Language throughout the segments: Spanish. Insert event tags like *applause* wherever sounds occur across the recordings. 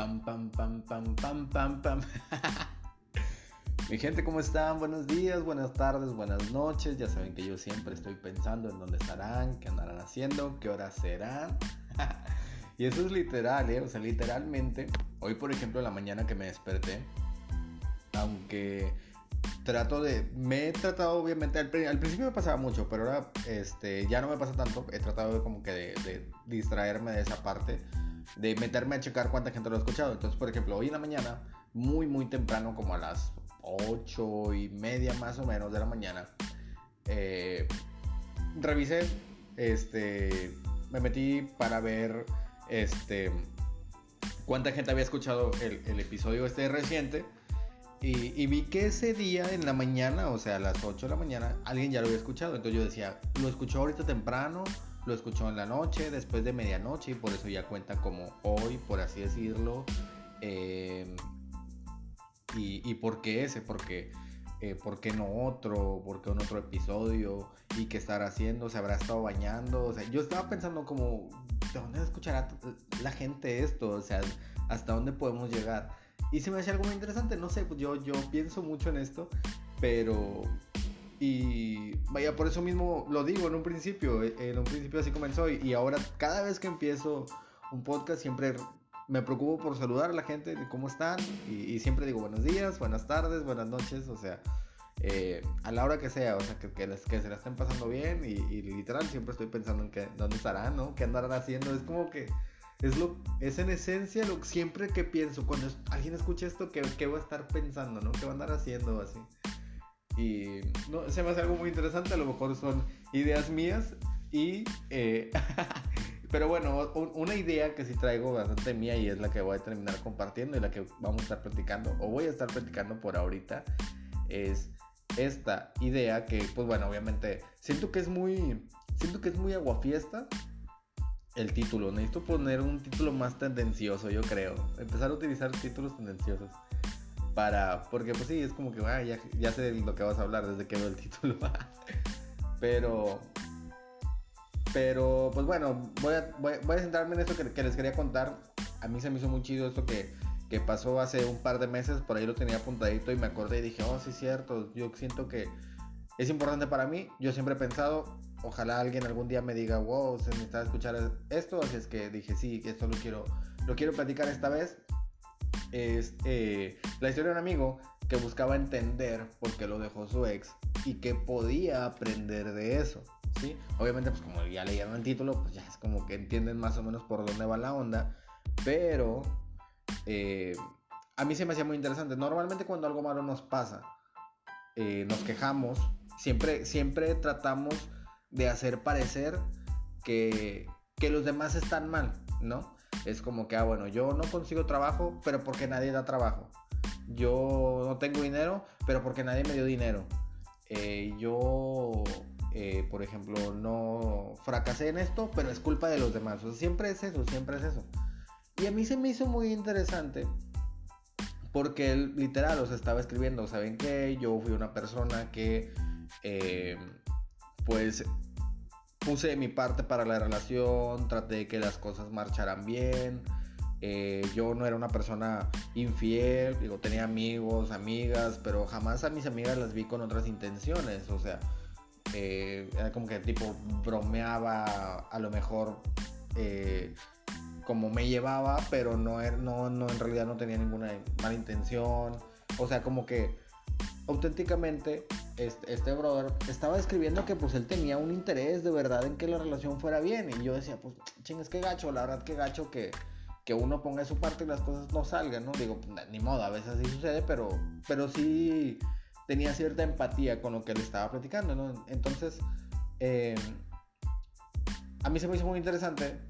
Pam, pam, pam, pam, pam, pam, pam. *laughs* Mi gente, ¿cómo están? Buenos días, buenas tardes, buenas noches. Ya saben que yo siempre estoy pensando en dónde estarán, qué andarán haciendo, qué horas serán. *laughs* y eso es literal, ¿eh? O sea, literalmente. Hoy, por ejemplo, en la mañana que me desperté, aunque trato de. Me he tratado, obviamente, al, principio me pasaba mucho, pero ahora este, ya no me pasa tanto. He tratado de, como que de, de distraerme de esa parte de meterme a checar cuánta gente lo ha escuchado. Entonces, por ejemplo, hoy en la mañana, muy, muy temprano, como a las 8 y media más o menos de la mañana, eh, revisé, este, me metí para ver, este, cuánta gente había escuchado el, episodio este reciente. Y, y, vi que ese día en la mañana, o sea, a las 8 de la mañana, alguien ya lo había escuchado. Entonces yo decía, lo escuchó ahorita temprano, lo escuchó en la noche, después de medianoche, y por eso ya cuenta como hoy, por así decirlo. Eh, y, por qué ese, porque, eh, por qué no otro, por qué en otro episodio, y qué estará haciendo, se habrá estado bañando. O sea, yo estaba pensando como, ¿de dónde escuchará la gente esto? O sea, ¿hasta dónde podemos llegar? Y se me hace algo muy interesante, no sé, pues yo, yo pienso mucho en esto, pero y vaya, por eso mismo lo digo en un principio, eh, en un principio así comenzó y, ahora cada vez que empiezo un podcast siempre me preocupo por saludar a la gente de cómo están y, siempre digo buenos días, buenas tardes, buenas noches, o sea, eh, a la hora que sea, o sea, que, que, que se la estén pasando bien y, literal siempre estoy pensando en que, dónde estarán, ¿no? ¿Qué andarán haciendo? Es como que es, lo, es en esencia lo siempre que pienso, cuando alguien escucha esto, ¿qué, qué va a estar pensando, ¿no? ¿Qué va a andar haciendo así? Y no, se me hace algo muy interesante, a lo mejor son ideas mías y... Eh, *laughs* pero bueno, una idea que sí traigo bastante mía y es la que voy a terminar compartiendo y la que vamos a estar platicando o voy a estar platicando por ahorita es esta idea que pues bueno, obviamente siento que es muy siento que es muy aguafiesta el título. Necesito poner un título más tendencioso, yo creo. Empezar a utilizar títulos tendenciosos para, porque pues sí, es como que, ya, ya sé lo que vas a hablar desde que veo el título. *laughs* pero, pero, pues bueno, voy a, voy, a centrarme en esto que, les quería contar. A mí se me hizo muy chido esto que, que pasó hace un par de meses, por ahí lo tenía apuntadito y me acordé y dije, oh, sí cierto, yo siento que es importante para mí. Yo siempre he pensado, ojalá alguien algún día me diga, wow, se necesita escuchar esto, así es que dije, sí, esto lo quiero, lo quiero platicar esta vez es eh, la historia de un amigo que buscaba entender por qué lo dejó su ex y que podía aprender de eso. ¿sí? Obviamente, pues como ya leyeron el título, pues ya es como que entienden más o menos por dónde va la onda. Pero eh, a mí se me hacía muy interesante. Normalmente cuando algo malo nos pasa, eh, nos quejamos, siempre, siempre tratamos de hacer parecer que, que los demás están mal, ¿no? Es como que, ah, bueno, yo no consigo trabajo, pero porque nadie da trabajo. Yo no tengo dinero, pero porque nadie me dio dinero. Eh, yo, eh, por ejemplo, no fracasé en esto, pero es culpa de los demás. O sea, siempre es eso, siempre es eso. Y a mí se me hizo muy interesante porque él literal, o sea, estaba escribiendo, ¿saben qué? Yo fui una persona que, eh, pues, puse de mi parte para la relación, traté de que las cosas marcharan bien. Eh, yo no era una persona infiel, digo, tenía amigos, amigas, pero jamás a mis amigas las vi con otras intenciones. O sea, eh, era como que tipo bromeaba a lo mejor eh, como me llevaba, pero no, er, no, no, en realidad no tenía ninguna mala intención. O sea, como que auténticamente este, este, brother estaba escribiendo que pues él tenía un interés de verdad en que la relación fuera bien y yo decía pues chingas que gacho, la verdad que gacho que, que uno ponga su parte y las cosas no salgan, ¿no? Digo, ni modo, a veces así sucede, pero, pero sí tenía cierta empatía con lo que él estaba platicando, ¿no? Entonces, em, a mí se me hizo muy interesante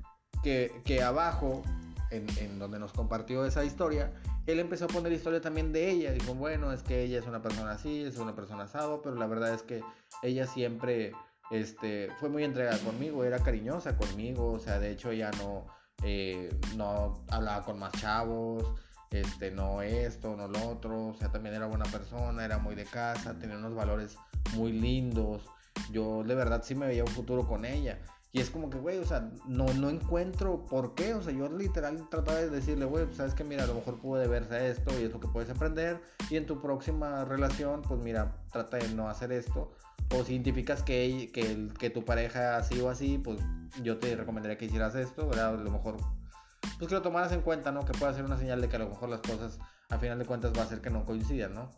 que, que abajo, en, donde nos compartió esa historia, él empezó a poner historia también de ella. Dijo, bueno, es que ella es una persona así, es una persona asado, pero la verdad es que ella siempre este, fue muy entregada conmigo, era cariñosa conmigo, o sea, de hecho ella no, eh, no hablaba con más chavos, este, no esto, no lo otro, o sea, también era buena persona, era muy de casa, tenía unos valores muy lindos. Yo de verdad sí me veía un futuro con ella. Y es como que, güey, o sea, no, no encuentro por qué. O sea, yo literal trataba de decirle, güey, pues, sabes que mira, a lo mejor puede verse esto y es lo que puedes aprender. Y en tu próxima relación, pues mira, trata de no hacer esto. O si identificas que, que, tu pareja así o así, pues yo te recomendaría que hicieras esto, ¿verdad? A lo mejor, pues que lo tomaras en cuenta, ¿no? Que pueda ser una señal de que a lo mejor las cosas, a final de cuentas, va a ser que no coincidan, ¿no?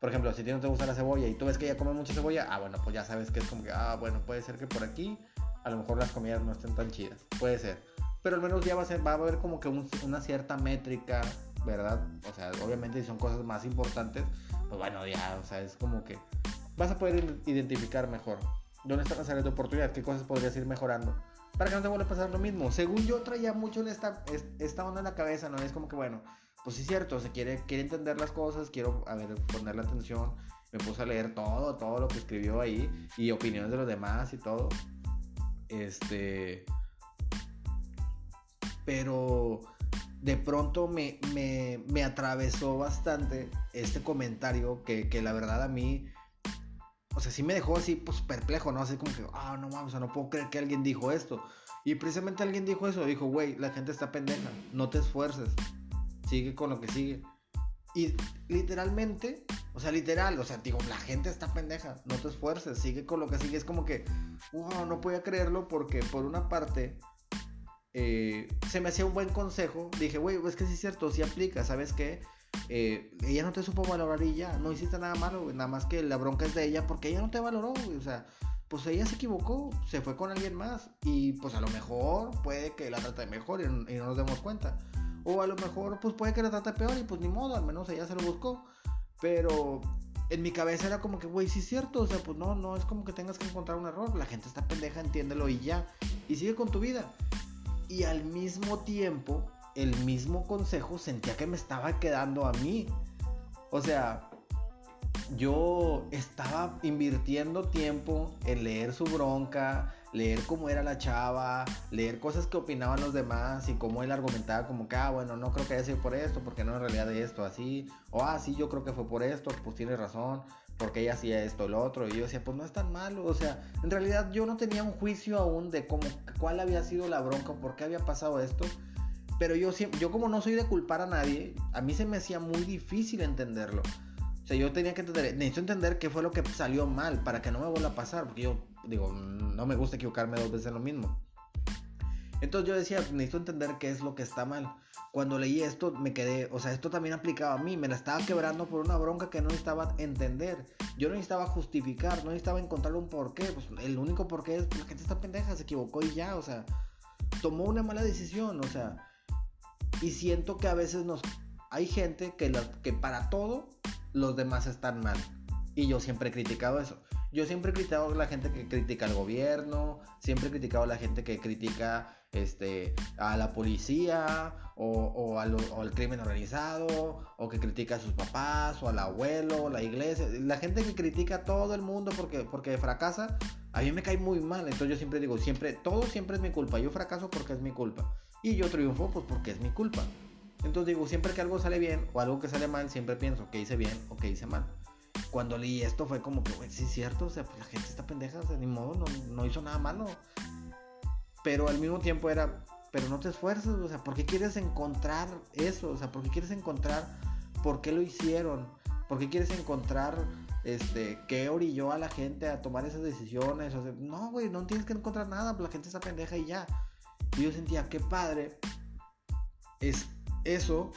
Por ejemplo, si a ti no te gusta la cebolla y tú ves que ella come mucha cebolla, ah, bueno, pues ya sabes que es como que, ah, bueno, puede ser que por aquí a lo mejor las comidas no estén tan chidas. Puede ser. Pero al menos ya va a, ser, va a haber como que una cierta métrica, ¿verdad? O sea, obviamente si son cosas más importantes, pues bueno, ya, o sea, es como que vas a poder identificar mejor dónde están las áreas de oportunidad, qué cosas podrías ir mejorando. Para que no te vuelva a pasar lo mismo. Según yo traía mucho en esta, esta onda en la cabeza, ¿no? Es como que, bueno, pues sí es cierto, se quiere, quiere entender las cosas, quiero, a ver, ponerle atención. Me puse a leer todo, todo lo que escribió ahí y opiniones de los demás y todo. Este. Pero de pronto me, me, atravesó bastante este comentario que, que, la verdad a mí. O sea, sí me dejó así, pues perplejo, ¿no? Así como que, ah, no mames, o sea, no puedo creer que alguien dijo esto. Y precisamente alguien dijo eso, dijo, güey, la gente está pendeja, no te esfuerces, sigue con lo que sigue. Y literalmente, o sea, literal, o sea, digo, la gente está pendeja, no te esfuerces, sigue con lo que sigue. Es como que, wow, no podía creerlo porque por una parte eh, se me hacía un buen consejo. Dije, güey, es que sí es cierto, sí aplica, ¿sabes qué? Eh, ella no te supo valorar y ya, no hiciste nada malo, nada más que la bronca es de ella porque ella no te valoró, o sea, pues ella se equivocó, se fue con alguien más y pues a lo mejor puede que la trate mejor y, y no nos demos cuenta. O a lo mejor pues puede que la trate peor y pues ni modo, al menos ella se lo buscó. Pero en mi cabeza era como que, güey, sí es cierto, o sea, pues no, no es como que tengas que encontrar un error, la gente está pendeja, entiéndelo y ya, y sigue con tu vida. Y al mismo tiempo, el mismo consejo sentía que me estaba quedando a mí. O sea, yo estaba invirtiendo tiempo en leer su bronca, leer cómo era la chava, leer cosas que opinaban los demás y cómo él argumentaba como que, ah, bueno, no creo que haya sido por esto, porque no en realidad de esto, así, o ah, sí, yo creo que fue por esto, pues tiene razón, porque ella hacía esto, lo otro, y yo decía, pues no es tan malo, o sea, en realidad yo no tenía un juicio aún de cómo, cuál había sido la bronca, por qué había pasado esto, pero yo, yo como no soy de culpar a nadie, a mí se me hacía muy difícil entenderlo. O sea, yo tenía que entender, necesito entender qué fue lo que salió mal para que no me vuelva a pasar, porque yo digo, no me gusta equivocarme dos veces lo mismo. Entonces yo decía, necesito entender qué es lo que está mal. Cuando leí esto me quedé, o sea, esto también aplicaba a mí, me la estaba quebrando por una bronca que no necesitaba entender. Yo no necesitaba justificar, no necesitaba encontrar un porqué. Pues el único porqué es, pues la gente está pendeja, se equivocó y ya, o sea, tomó una mala decisión, o sea. Y siento que a veces nos... Hay gente que, que para todo los demás están mal. Y yo siempre he criticado eso. Yo siempre he criticado a la gente que critica al gobierno, siempre he criticado a la gente que critica este, a la policía o, al crimen organizado, o que critica a sus papás, o al abuelo, la iglesia. La gente que critica a todo el mundo porque, porque fracasa, a mí me cae muy mal. Entonces yo siempre digo, siempre, todo siempre es mi culpa. Yo fracaso porque es mi culpa. Y yo triunfo pues porque es mi culpa. Entonces digo, siempre que algo sale bien o algo que sale mal, siempre pienso que hice bien o que hice mal. Cuando leí esto fue como que, güey, sí es cierto, o sea, pues la gente está pendeja, o sea, ni modo, no, no hizo nada malo. Pero al mismo tiempo era, pero no te esfuerces, o sea, ¿por qué quieres encontrar eso? O sea, ¿por qué quieres encontrar por qué lo hicieron? ¿Por qué quieres encontrar este, qué orilló a la gente a tomar esas decisiones? O sea, no, güey, no tienes que encontrar nada, la gente está pendeja y ya. Y yo sentía, qué padre es eso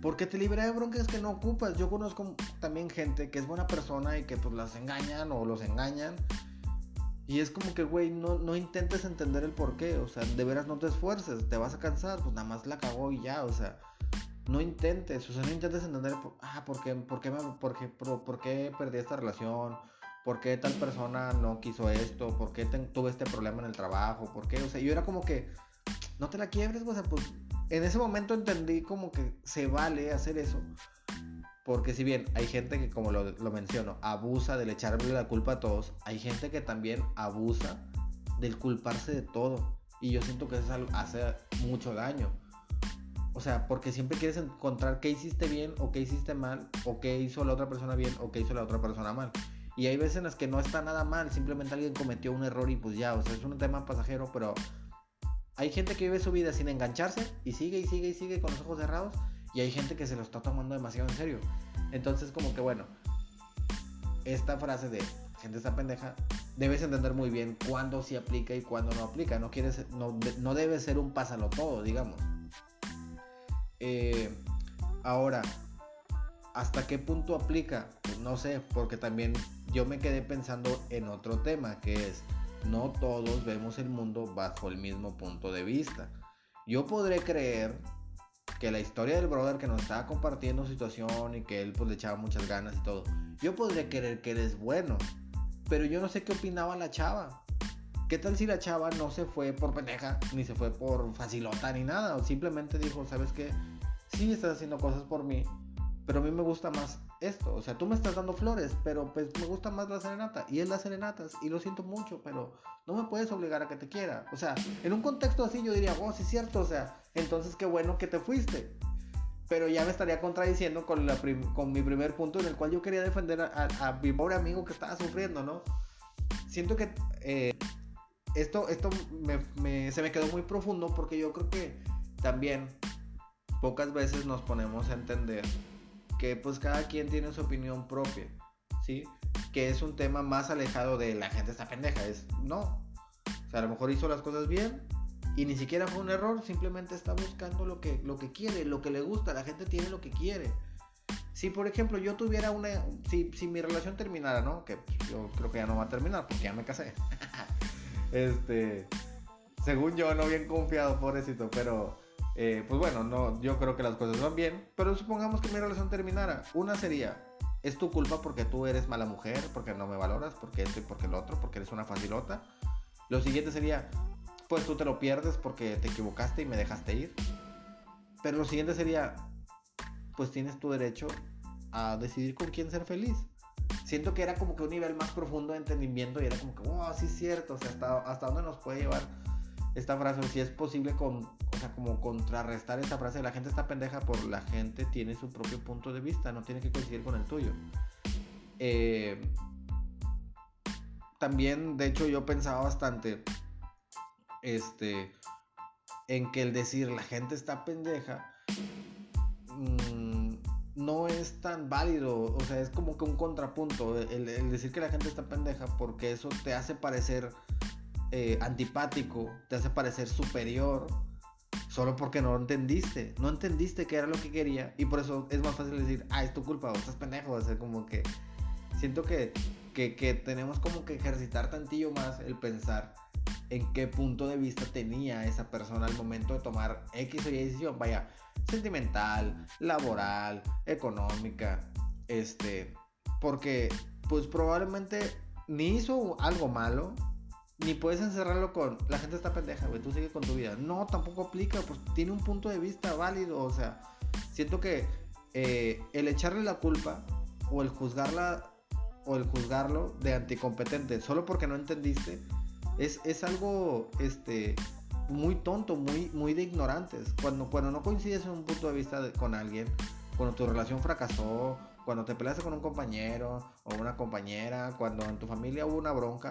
porque te libera de broncas que no ocupas. Yo conozco también gente que es buena persona y que pues las engañan o los engañan. Y es como que, güey, no, no intentes entender el por qué. O sea, de veras no te esfuerces, te vas a cansar, pues nada más la cagó y ya. O sea, no intentes, o sea, no intentes entender, ah, ¿por qué, por qué, me, por qué, por, qué perdí esta relación? ¿Por qué tal persona no quiso esto? ¿Por qué tuve este problema en el trabajo? ¿Por qué? O sea, yo era como que, no te la quiebres, o sea, pues en ese momento entendí como que se vale hacer eso. Porque si bien hay gente que, como lo, menciono, abusa del echarle la culpa a todos, hay gente que también abusa del culparse de todo. Y yo siento que eso hace mucho daño. O sea, porque siempre quieres encontrar qué hiciste bien o qué hiciste mal, o qué hizo la otra persona bien o qué hizo la otra persona mal. Y hay veces en las que no está nada mal, simplemente alguien cometió un error y pues ya, o sea, es un tema pasajero, pero hay gente que vive su vida sin engancharse y sigue y sigue y sigue con los ojos cerrados y hay gente que se lo está tomando demasiado en serio. Entonces como que bueno, esta frase de gente está pendeja, debes entender muy bien cuándo sí aplica y cuándo no aplica. No, quieres, no, no debe ser un pásalo todo, digamos. Eh, ahora, ¿hasta qué punto aplica? Pues no sé, porque también yo me quedé pensando en otro tema, que es, no todos vemos el mundo bajo el mismo punto de vista. Yo podré creer que la historia del brother que nos estaba compartiendo situación y que él pues le echaba muchas ganas y todo, yo podría querer que él es bueno, pero yo no sé qué opinaba la chava. ¿Qué tal si la chava no se fue por pendeja, ni se fue por facilota, ni nada? O simplemente dijo, ¿sabes qué? Sí, estás haciendo cosas por mí, pero a mí me gusta más esto. O sea, tú me estás dando flores, pero pues me gusta más la serenata. Y es las serenatas, y lo siento mucho, pero no me puedes obligar a que te quiera. O sea, en un contexto así yo diría, oh, sí es cierto, o sea, entonces qué bueno que te fuiste. Pero ya me estaría contradiciendo con, la con mi primer punto en el cual yo quería defender a, mi pobre amigo que estaba sufriendo, ¿no? Siento que eh, esto, esto se me quedó muy profundo porque yo creo que también pocas veces nos ponemos a entender que pues cada quien tiene su opinión propia, ¿sí? Que es un tema más alejado de la gente está pendeja, es no. O sea, a lo mejor hizo las cosas bien y ni siquiera fue un error, simplemente está buscando lo que, lo que quiere, lo que le gusta, la gente tiene lo que quiere. Si por ejemplo yo tuviera una, si, si mi relación terminara, ¿no? Que yo creo que ya no va a terminar porque ya me casé. *laughs* este, según yo, no bien confiado, pobrecito, pero eh, pues bueno, no, yo creo que las cosas van bien, pero supongamos que mi relación terminara. Una sería, es tu culpa porque tú eres mala mujer, porque no me valoras, porque esto y porque lo otro, porque eres una facilota. Lo siguiente sería, pues tú te lo pierdes porque te equivocaste y me dejaste ir. Pero lo siguiente sería, pues tienes tu derecho a decidir con quién ser feliz. Siento que era como que un nivel más profundo de entendimiento y era como que, oh, sí es cierto, o sea, hasta, hasta dónde nos puede llevar esta frase, o si es posible con, sea, como contrarrestar esta frase, la gente está pendeja por la gente tiene su propio punto de vista, no tiene que coincidir con el tuyo. Eh, también, de hecho, yo pensaba bastante este, en que el decir la gente está pendeja mm, no es tan válido, o sea, es como que un contrapunto, el, el decir que la gente está pendeja porque eso te hace parecer eh, antipático, te hace parecer superior, solo porque no entendiste, no entendiste qué era lo que quería y por eso es más fácil decir, ah, es tu culpa o estás pendejo, o sea, como que siento que, que, que tenemos como que ejercitar tantillo más el pensar en qué punto de vista tenía esa persona al momento de tomar X o Y decisión, vaya, sentimental, laboral, económica, este, porque pues probablemente ni hizo algo malo, ni puedes encerrarlo con la gente está pendeja, güey, tú sigue con tu vida. No, tampoco aplica, pues tiene un punto de vista válido, o sea, siento que eh, el echarle la culpa o el juzgarla o el juzgarlo de anticompetente solo porque no entendiste es, es algo este muy tonto, muy, muy de ignorantes. Cuando, cuando no coincides en un punto de vista con alguien, cuando tu relación fracasó, cuando te peleaste con un compañero o una compañera, cuando en tu familia hubo una bronca,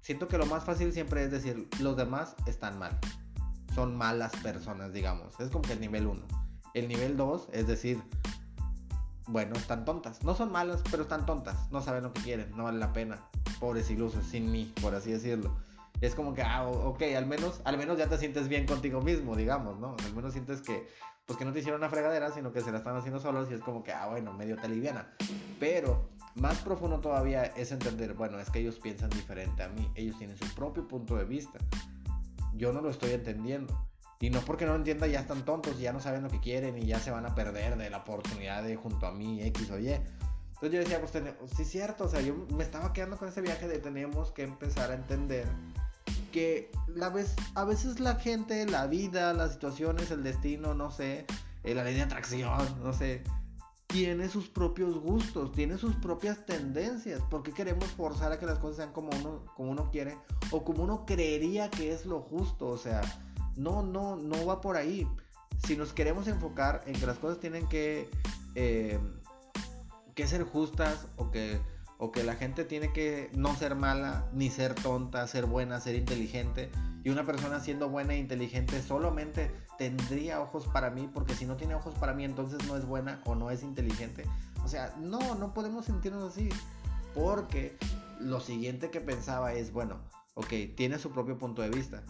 siento que lo más fácil siempre es decir, los demás están mal. Son malas personas, digamos. Es como que el nivel 1. El nivel 2 es decir, bueno, están tontas. No son malas, pero están tontas. No saben lo que quieren, no vale la pena. Pobres ilusos, sin mí, por así decirlo. Es como que, ah, ok, al menos, al menos ya te sientes bien contigo mismo, digamos, ¿no? Al menos sientes que, pues que no te hicieron una fregadera, sino que se la están haciendo solos y es como que, ah, bueno, medio te aliviana. Pero más profundo todavía es entender, bueno, es que ellos piensan diferente a mí, ellos tienen su propio punto de vista. Yo no lo estoy entendiendo. Y no porque no lo entienda ya están tontos ya no saben lo que quieren y ya se van a perder de la oportunidad de junto a mí X o Y. Entonces yo decía, pues sí es cierto, o sea, yo me estaba quedando con ese viaje de tenemos que empezar a entender que a veces la gente, la vida, las situaciones, el destino, no sé, eh, la ley de atracción, no sé, tiene sus propios gustos, tiene sus propias tendencias. ¿Por qué queremos forzar a que las cosas sean como uno, como uno quiere o como uno creería que es lo justo? O sea, no, no, no va por ahí. Si nos queremos enfocar en que las cosas tienen que, eh, que ser justas o que o que la gente tiene que no ser mala, ni ser tonta, ser buena, ser inteligente. Y una persona siendo buena e inteligente solamente tendría ojos para mí, porque si no tiene ojos para mí, entonces no es buena o no es inteligente. O sea, no, no podemos sentirnos así. Porque lo siguiente que pensaba es, bueno, ok, tiene su propio punto de vista.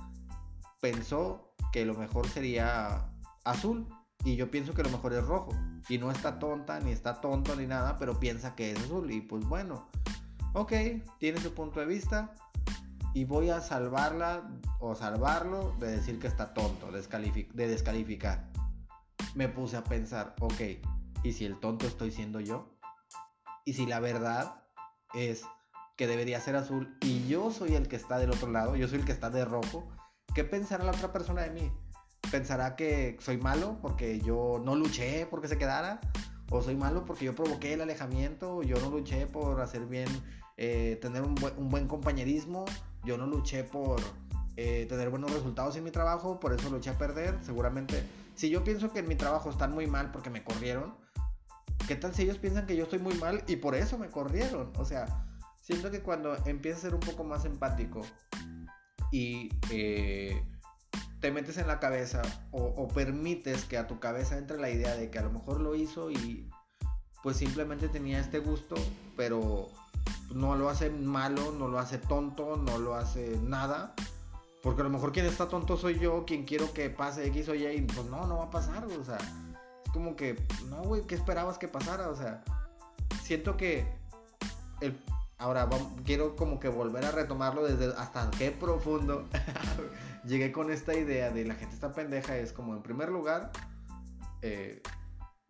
Pensó que lo mejor sería azul y yo pienso que lo mejor es rojo. Y no está tonta, ni está tonto, ni nada, pero piensa que es azul. Y pues bueno, ok, tiene su punto de vista. Y voy a salvarla o salvarlo de decir que está tonto, de descalificar. Me puse a pensar, ok, ¿y si el tonto estoy siendo yo? ¿Y si la verdad es que debería ser azul y yo soy el que está del otro lado, yo soy el que está de rojo? ¿Qué pensará la otra persona de mí? pensará que soy malo porque yo no luché porque se quedara, o soy malo porque yo provoqué el alejamiento, yo no luché por hacer bien, eh, tener un, buen compañerismo, yo no luché por eh, tener buenos resultados en mi trabajo, por eso luché a perder, seguramente. Si yo pienso que en mi trabajo están muy mal porque me corrieron, ¿qué tal si ellos piensan que yo estoy muy mal y por eso me corrieron? O sea, siento que cuando empiezas a ser un poco más empático y... Eh, te metes en la cabeza o, permites que a tu cabeza entre la idea de que a lo mejor lo hizo y pues simplemente tenía este gusto, pero no lo hace malo, no lo hace tonto, no lo hace nada. Porque a lo mejor quien está tonto soy yo, quien quiero que pase X o Y, pues no, no va a pasar, o sea, es como que, no, güey, ¿qué esperabas que pasara? O sea, siento que el, ahora quiero como que volver a retomarlo desde hasta qué profundo *laughs* llegué con esta idea de la gente está pendeja es como en primer lugar, eh,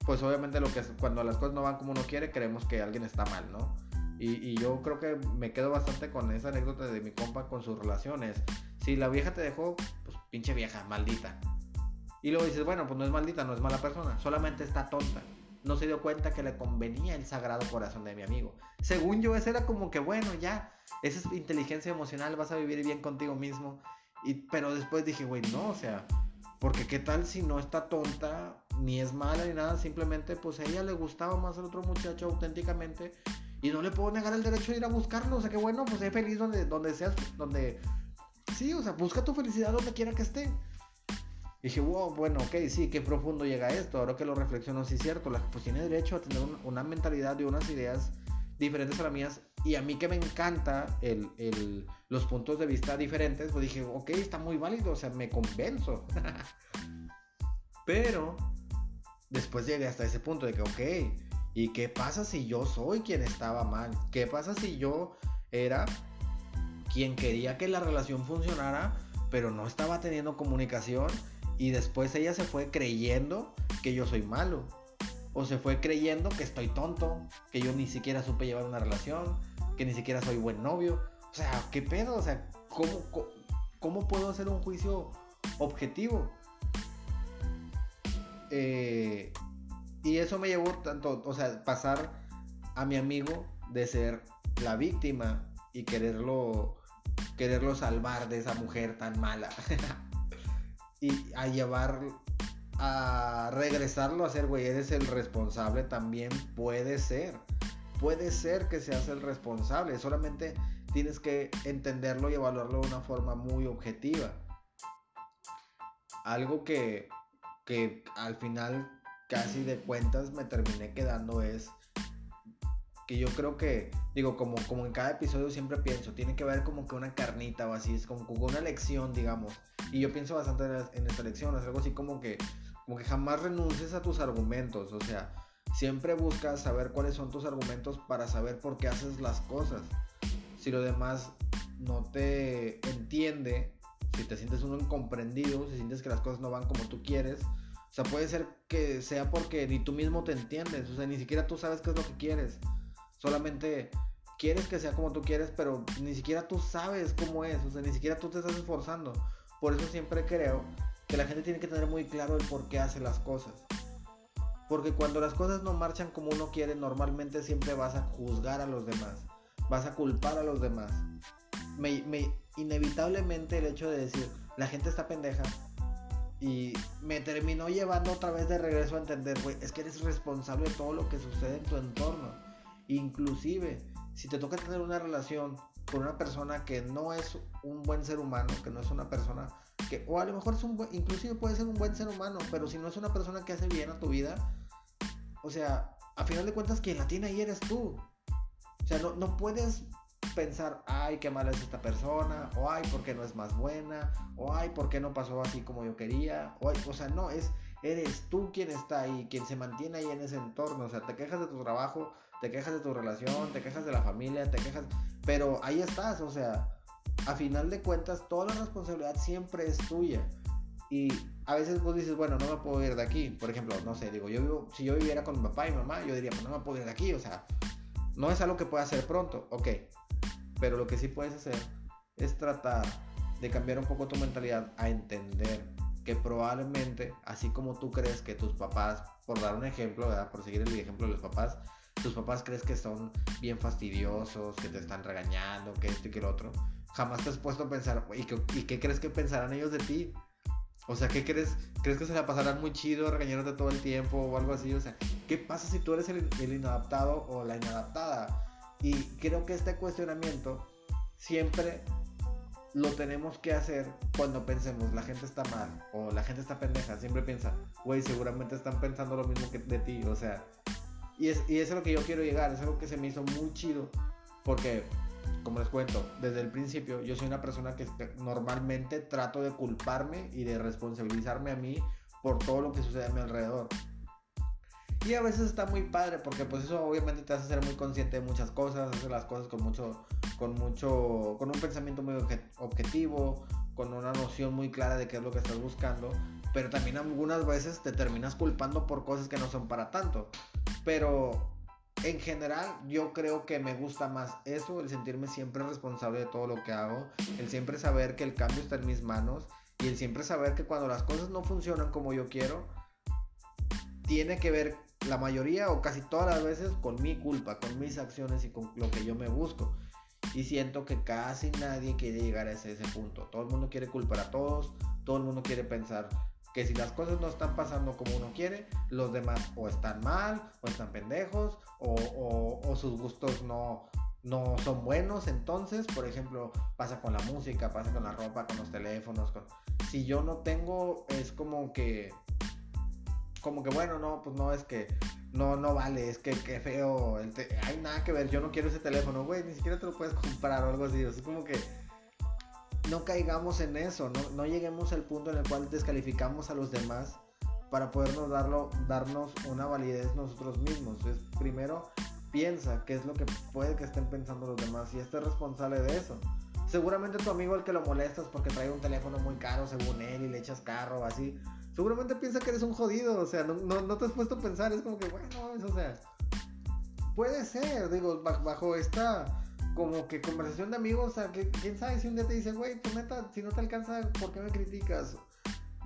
pues obviamente lo que cuando las cosas no van como uno quiere, creemos que alguien está mal, ¿no? Y, yo creo que me quedo bastante con esa anécdota de mi compa con sus relaciones. Si la vieja te dejó, pues pinche vieja, maldita. Y luego dices, bueno, pues no es maldita, no es mala persona, solamente está tonta. No se dio cuenta que le convenía el sagrado corazón de mi amigo. Según yo, ese era como que, bueno, ya, esa es inteligencia emocional, vas a vivir bien contigo mismo y, pero después dije, güey, no, o sea, porque qué tal si no está tonta, ni es mala ni nada, simplemente pues a ella le gustaba más al otro muchacho auténticamente y no le puedo negar el derecho de ir a buscarlo, o sea, que bueno, pues sé feliz donde, donde seas, donde... Sí, o sea, busca tu felicidad donde quiera que esté. dije, wow, bueno, ok, sí, qué profundo llega esto. Ahora que lo reflexiono, sí es cierto, la, pues tiene derecho a tener una mentalidad y unas ideas diferentes a las mías y a mí que me encanta el, los puntos de vista diferentes, pues dije, ok, está muy válido, o sea, me convenzo. *laughs* Pero después llegué hasta ese punto de que, ok, ¿y qué pasa si yo soy quien estaba mal? ¿Qué pasa si yo era quien quería que la relación funcionara, pero no estaba teniendo comunicación? Y después ella se fue creyendo que yo soy malo o se fue creyendo que estoy tonto, que yo ni siquiera supe llevar una relación, que ni siquiera soy buen novio. O sea, ¿qué pedo? O sea, ¿cómo, puedo hacer un juicio objetivo? Eh, y eso me llevó tanto, o sea, pasar a mi amigo de ser la víctima y quererlo, quererlo salvar de esa mujer tan mala. *laughs* y a llevar a regresarlo a ser, güey, eres el responsable también puede ser. Puede ser que seas el responsable, solamente tienes que entenderlo y evaluarlo de una forma muy objetiva. Algo que, que al final casi de cuentas me terminé quedando es que yo creo que, digo, como, como en cada episodio siempre pienso, tiene que haber como que una carnita o así, es como, una lección, digamos. Y yo pienso bastante en, esta lección, es algo así como que como que jamás renuncies a tus argumentos, o sea, siempre buscas saber cuáles son tus argumentos para saber por qué haces las cosas. Si lo demás no te entiende, si te sientes uno incomprendido, si sientes que las cosas no van como tú quieres, o sea, puede ser que sea porque ni tú mismo te entiendes, o sea, ni siquiera tú sabes qué es lo que quieres. Solamente quieres que sea como tú quieres, pero ni siquiera tú sabes cómo es, o sea, ni siquiera tú te estás esforzando. Por eso siempre creo que la gente tiene que tener muy claro el por qué hace las cosas. Porque cuando las cosas no marchan como uno quiere, normalmente siempre vas a juzgar a los demás, vas a culpar a los demás. Me, inevitablemente el hecho de decir, la gente está pendeja, y me terminó llevando otra vez de regreso a entender, güey, es que eres responsable de todo lo que sucede en tu entorno. Inclusive, si te toca tener una relación con una persona que no es un buen ser humano, que no es una persona que, o a lo mejor es un buen, inclusive puede ser un buen ser humano, pero si no es una persona que hace bien a tu vida, o sea, a final de cuentas quien la tiene ahí eres tú. O sea, no, no puedes pensar, ay, qué mala es esta persona, o ay, ¿por qué no es más buena? O ay, ¿por qué no pasó así como yo quería? O, o sea, no, es, eres tú quien está ahí, quien se mantiene ahí en ese entorno. O sea, te quejas de tu trabajo, te quejas de tu relación, te quejas de la familia, te quejas, pero ahí estás, o sea, a final de cuentas toda la responsabilidad siempre es tuya. Y a veces vos dices, bueno, no me puedo ir de aquí. Por ejemplo, no sé, digo, yo vivo, si yo viviera con mi papá y mamá, yo diría, pues no me puedo ir de aquí. O sea, no es algo que pueda hacer pronto, ok. Pero lo que sí puedes hacer es tratar de cambiar un poco tu mentalidad a entender que probablemente, así como tú crees que tus papás, por dar un ejemplo, por seguir el ejemplo de los papás, tus papás crees que son bien fastidiosos, que te están regañando, que esto y que el otro, jamás te has puesto a pensar, ¿y qué, crees que pensarán ellos de ti? O sea, ¿qué crees? ¿Crees que se la pasarán muy chido regañándote todo el tiempo o algo así? O sea, ¿qué pasa si tú eres el inadaptado o la inadaptada? Y creo que este cuestionamiento siempre lo tenemos que hacer cuando pensemos la gente está mal o la gente está pendeja. Siempre piensa, güey, seguramente están pensando lo mismo que de ti. O sea, y es, y es lo que yo quiero llegar, es algo que se me hizo muy chido, porque, como les cuento, desde el principio yo soy una persona que normalmente trato de culparme y de responsabilizarme a mí por todo lo que sucede a mi alrededor. Y a veces está muy padre porque pues eso obviamente te hace ser muy consciente de muchas cosas, hacer las cosas con mucho, con mucho, con un pensamiento muy objetivo, con una noción muy clara de qué es lo que estás buscando pero también algunas veces te terminas culpando por cosas que no son para tanto. Pero en general yo creo que me gusta más eso, el sentirme siempre responsable de todo lo que hago, el siempre saber que el cambio está en mis manos y el siempre saber que cuando las cosas no funcionan como yo quiero, tiene que ver la mayoría o casi todas las veces con mi culpa, con mis acciones y con lo que yo me busco. Y siento que casi nadie quiere llegar a ese, punto. Todo el mundo quiere culpar a todos, todo el mundo quiere pensar que si las cosas no están pasando como uno quiere, los demás o están mal, o están pendejos, o, sus gustos no, no son buenos. Entonces, por ejemplo, pasa con la música, pasa con la ropa, con los teléfonos. Con... Si yo no tengo, es como que, como que bueno, no, pues no es que no, no vale, es que qué feo, hay nada que ver, yo no quiero ese teléfono, güey, ni siquiera te lo puedes comprar o algo así, es como que no caigamos en eso, no, no lleguemos al punto en el cual descalificamos a los demás para podernos darlo, darnos una validez nosotros mismos. Es, primero, piensa qué es lo que puede que estén pensando los demás y esté responsable de eso. Seguramente tu amigo el que lo molestas porque trae un teléfono muy caro según él y le echas carro o así, seguramente piensa que eres un jodido, o sea, no, no, te has puesto a pensar, es como que, bueno, o sea, puede ser, digo, bajo esta como que conversación de amigos, o sea, que quién sabe si un día te dicen, güey, pues neta, si no te alcanza, ¿por qué me criticas?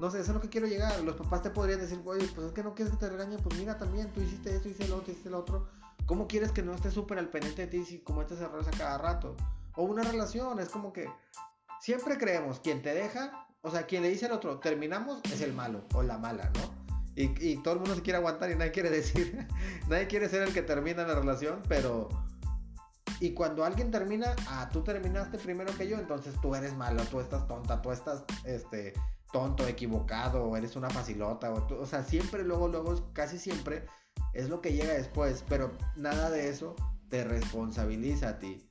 No sé, eso es lo que quiero llegar. Los papás te podrían decir, oye, pues es que no quieres que te regañen, pues mira también, tú hiciste esto, hiciste lo otro, hiciste lo otro. ¿Cómo quieres que no esté súper al pendiente de ti si cometes errores a cada rato? O una relación, es como que siempre creemos, quien te deja, o sea, quien le dice al otro, terminamos, es el malo o la mala, ¿no? Y, y todo el mundo se quiere aguantar y nadie quiere decir, *laughs* nadie quiere ser el que termina la relación, pero y cuando alguien termina, ah, tú terminaste primero que yo, entonces tú eres malo, tú estás tonta, tú estás este, tonto, equivocado, eres una facilota, o, o sea, siempre, luego, luego, casi siempre es lo que llega después, pero nada de eso te responsabiliza a ti.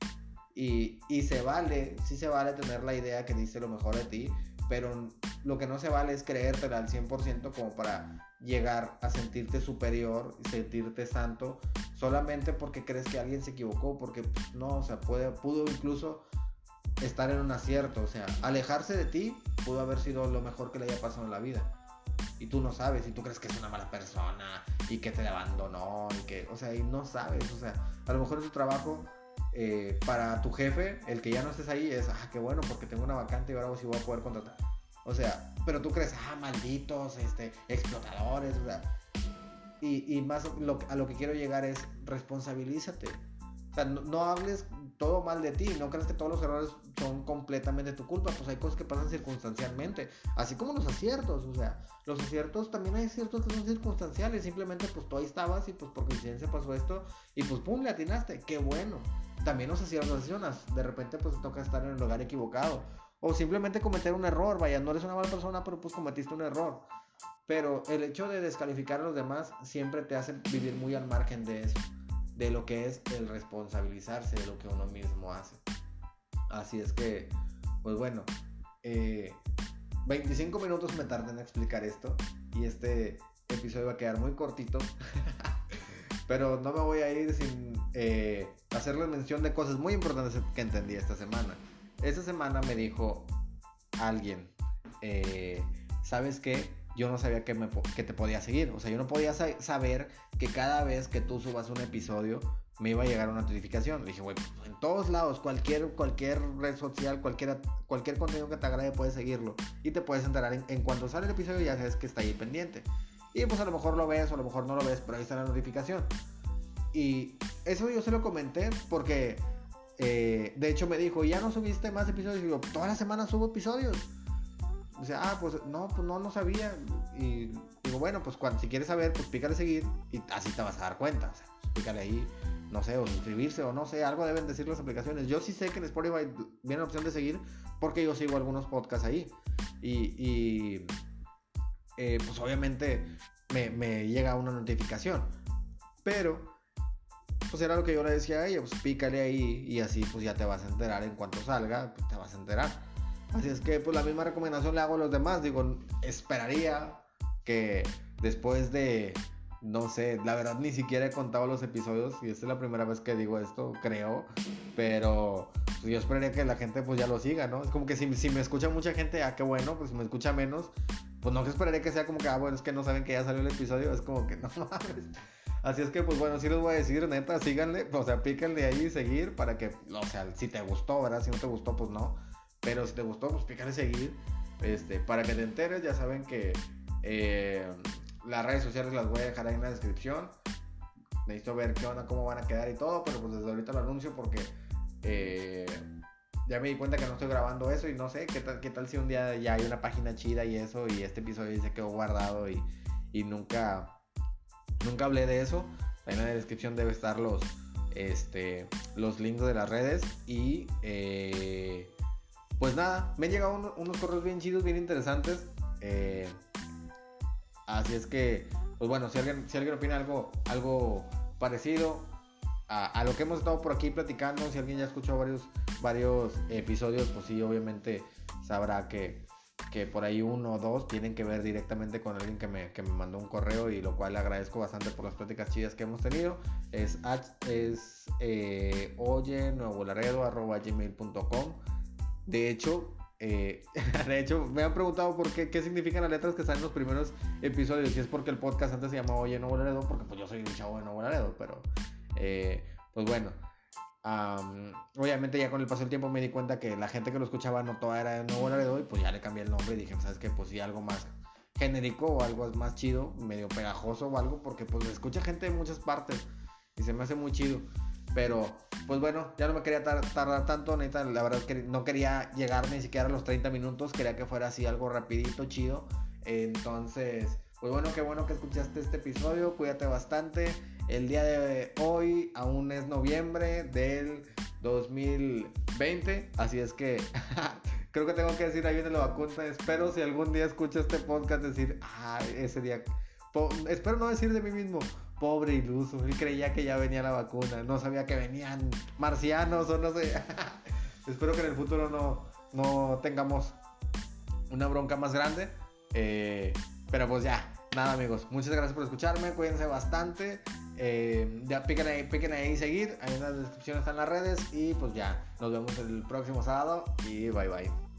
Y, se vale, sí se vale tener la idea que dice lo mejor de ti, pero lo que no se vale es creértela al 100% como para llegar a sentirte superior y sentirte santo solamente porque crees que alguien se equivocó, porque pues, no, o sea, puede, pudo incluso estar en un acierto, o sea, alejarse de ti pudo haber sido lo mejor que le haya pasado en la vida. Y tú no sabes, y tú crees que es una mala persona, y que te abandonó, y que, o sea, y no sabes, o sea, a lo mejor en tu trabajo, eh, para tu jefe, el que ya no estés ahí es, ah, qué bueno, porque tengo una vacante y ahora sí voy a poder contratar. O sea, pero tú crees, ah, malditos, este, explotadores, o sea. Y, y más a lo que quiero llegar es responsabilízate. O sea, no, hables todo mal de ti, no creas que todos los errores son completamente tu culpa, pues hay cosas que pasan circunstancialmente, así como los aciertos, o sea, los aciertos también hay ciertos que son circunstanciales, simplemente pues tú ahí estabas y pues por coincidencia pasó esto y pues pum, le atinaste, qué bueno. También los aciertos accionas, de repente pues te toca estar en el lugar equivocado o simplemente cometer un error, vaya, no eres una mala persona, pero pues cometiste un error. Pero el hecho de descalificar a los demás siempre te hace vivir muy al margen de eso de lo que es el responsabilizarse de lo que uno mismo hace. Así es que, pues bueno, 25 eh, minutos me tardé en explicar esto y este episodio va a quedar muy cortito. *laughs* Pero no me voy a ir sin eh, hacerle mención de cosas muy importantes que entendí esta semana. Esta semana me dijo alguien, eh, ¿sabes qué? Yo no sabía que, me, que te podía seguir. O sea, yo no podía saber que cada vez que tú subas un episodio me iba a llegar una notificación. dije, güey, en todos lados, cualquier, cualquier red social, cualquier, cualquier contenido que te agrade, puedes seguirlo. Y te puedes enterar en, cuanto sale el episodio, ya sabes que está ahí pendiente. Y pues a lo mejor lo ves o a lo mejor no lo ves, pero ahí está la notificación. Y eso yo se lo comenté porque, eh, de hecho, me dijo, ya no subiste más episodios. Y yo, toda la semana subo episodios. Dice, ah, pues no, pues no, no sabía. Y digo, bueno, pues cuando, si quieres saber, pues pícale seguir y así te vas a dar cuenta. O sea, pícale ahí, no sé, o suscribirse o no sé, algo deben decir las aplicaciones. Yo sí sé que en Spotify viene la opción de seguir porque yo sigo algunos podcasts ahí. Y, eh, pues obviamente me, me llega una notificación. Pero pues era lo que yo le decía a ella, pues pícale ahí y así pues ya te vas a enterar en cuanto salga, pues te vas a enterar. Así es que pues la misma recomendación le hago a los demás. Digo, esperaría que después de, no sé, la verdad ni siquiera he contado los episodios y esta es la primera vez que digo esto, creo. Pero pues, yo esperaría que la gente pues ya lo siga, ¿no? Es como que si, si me escucha mucha gente, ah, qué bueno, pues si me escucha menos, pues no que esperaría que sea como que, ah, bueno, es que no saben que ya salió el episodio, es como que *laughs* no mames. Así es que, pues bueno, sí les voy a decir, neta, síganle, o sea, píquenle ahí seguir para que, o sea, si te gustó, ¿verdad? Si no te gustó, pues no. Pero si te gustó, pues pícale seguir. Este, para que te enteres, ya saben que eh, las redes sociales las voy a dejar ahí en la descripción. Necesito ver qué onda, cómo van a quedar y todo, pero pues desde ahorita lo anuncio porque eh, ya me di cuenta que no estoy grabando eso y no sé qué tal, qué tal si un día ya hay una página chida y eso y este episodio se quedó guardado y, y nunca, nunca hablé de eso. Ahí en la descripción debe estar los, este, los links de las redes y eh, pues nada, me han llegado unos correos bien chidos, bien interesantes. Eh, así es que, pues bueno, si alguien, si alguien opina algo, algo parecido a, lo que hemos estado por aquí platicando, si alguien ya escuchó varios, varios episodios, pues sí, obviamente sabrá que, que por ahí uno o dos tienen que ver directamente con alguien que me, que me mandó un correo y lo cual le agradezco bastante por las pláticas chidas que hemos tenido. Es, es eh, oye nuevo gmail.com de hecho, eh, *laughs* de hecho, me han preguntado por qué, qué significan las letras que están en los primeros episodios. Y es porque el podcast antes se llamaba Oye Nuevo Laredo, porque pues yo soy un chavo de Nuevo Laredo, pero eh, pues bueno. obviamente ya con el paso del tiempo me di cuenta que la gente que lo escuchaba no toda era de Nuevo Laredo y pues ya le cambié el nombre y dije, ¿sabes qué? Pues sí, algo más genérico o algo más chido, medio pegajoso o algo, porque pues escucha gente de muchas partes y se me hace muy chido. Pero, pues bueno, ya no me quería tardar tanto, neta, la verdad es que no quería llegar ni siquiera a los 30 minutos, quería que fuera así algo rapidito, chido. Entonces, pues bueno, qué bueno que escuchaste este episodio, cuídate bastante. El día de hoy aún es noviembre del 2020, así es que *laughs* creo que tengo que decir ahí viene la vacuna. Espero si algún día escucho este podcast decir, ah, ese día. espero no decir de mí mismo, pobre iluso, él creía que ya venía la vacuna, no sabía que venían marcianos o no sé. *laughs* Espero que en el futuro no, no tengamos una bronca más grande. Eh, pero pues ya, nada amigos, muchas gracias por escucharme, cuídense bastante. Eh, ya piquen ahí, piquen ahí seguir, ahí en la descripción están las redes y pues ya, nos vemos el próximo sábado y bye bye.